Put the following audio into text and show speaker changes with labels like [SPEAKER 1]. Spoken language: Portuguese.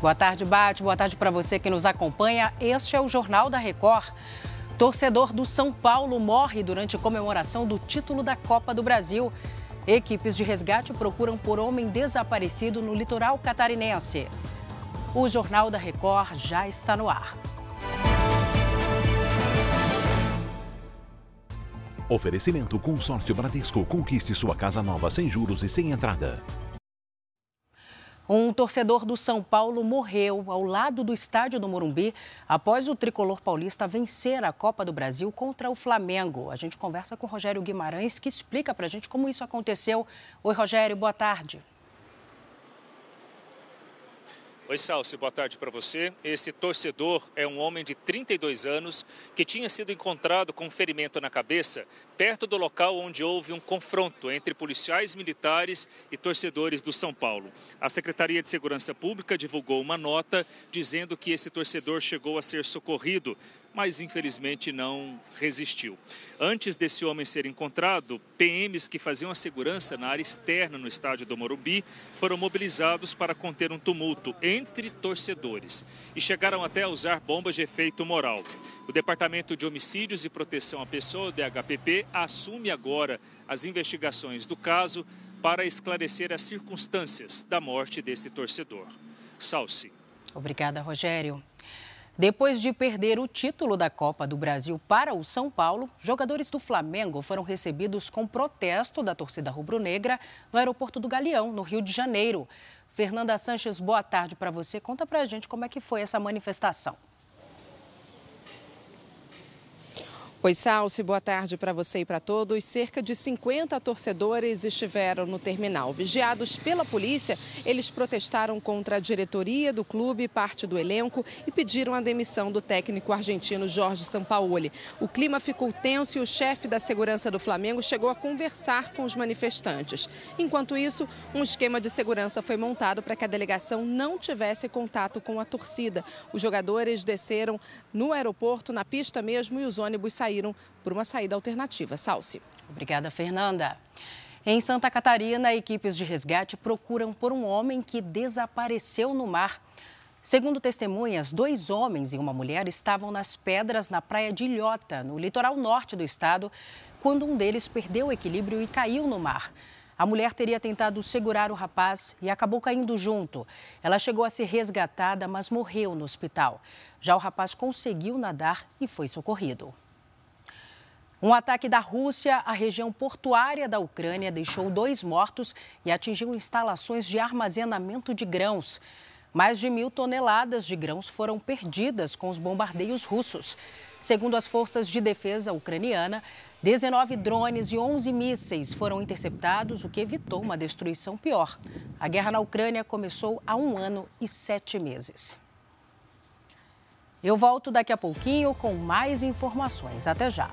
[SPEAKER 1] Boa tarde, Bate. Boa tarde para você que nos acompanha. Este é o Jornal da Record. Torcedor do São Paulo morre durante comemoração do título da Copa do Brasil. Equipes de resgate procuram por homem desaparecido no litoral catarinense. O Jornal da Record já está no ar.
[SPEAKER 2] Oferecimento Consórcio Bradesco. Conquiste sua casa nova sem juros e sem entrada.
[SPEAKER 1] Um torcedor do São Paulo morreu ao lado do estádio do Morumbi após o tricolor paulista vencer a Copa do Brasil contra o Flamengo. A gente conversa com Rogério Guimarães, que explica para a gente como isso aconteceu. Oi, Rogério, boa tarde.
[SPEAKER 3] Oi, Salsi, boa tarde para você. Esse torcedor é um homem de 32 anos que tinha sido encontrado com um ferimento na cabeça perto do local onde houve um confronto entre policiais militares e torcedores do São Paulo. A Secretaria de Segurança Pública divulgou uma nota dizendo que esse torcedor chegou a ser socorrido mas infelizmente não resistiu. Antes desse homem ser encontrado, PMs que faziam a segurança na área externa no estádio do Morumbi foram mobilizados para conter um tumulto entre torcedores e chegaram até a usar bombas de efeito moral. O Departamento de Homicídios e Proteção à Pessoa, DHPP, assume agora as investigações do caso para esclarecer as circunstâncias da morte desse torcedor. Salsi.
[SPEAKER 1] Obrigada, Rogério. Depois de perder o título da Copa do Brasil para o São Paulo, jogadores do Flamengo foram recebidos com protesto da torcida rubro-negra no aeroporto do Galeão, no Rio de Janeiro. Fernanda Sanches, boa tarde para você. Conta para a gente como é que foi essa manifestação.
[SPEAKER 4] Oi, Salsi, boa tarde para você e para todos. Cerca de 50 torcedores estiveram no terminal. Vigiados pela polícia, eles protestaram contra a diretoria do clube parte do elenco e pediram a demissão do técnico argentino Jorge Sampaoli. O clima ficou tenso e o chefe da segurança do Flamengo chegou a conversar com os manifestantes. Enquanto isso, um esquema de segurança foi montado para que a delegação não tivesse contato com a torcida. Os jogadores desceram no aeroporto, na pista mesmo, e os ônibus saíram saíram por uma saída alternativa. Salce.
[SPEAKER 1] Obrigada, Fernanda. Em Santa Catarina, equipes de resgate procuram por um homem que desapareceu no mar. Segundo testemunhas, dois homens e uma mulher estavam nas pedras na praia de Ilhota, no litoral norte do estado, quando um deles perdeu o equilíbrio e caiu no mar. A mulher teria tentado segurar o rapaz e acabou caindo junto. Ela chegou a ser resgatada, mas morreu no hospital. Já o rapaz conseguiu nadar e foi socorrido. Um ataque da Rússia à região portuária da Ucrânia deixou dois mortos e atingiu instalações de armazenamento de grãos. Mais de mil toneladas de grãos foram perdidas com os bombardeios russos. Segundo as forças de defesa ucraniana, 19 drones e 11 mísseis foram interceptados, o que evitou uma destruição pior. A guerra na Ucrânia começou há um ano e sete meses. Eu volto daqui a pouquinho com mais informações. Até já.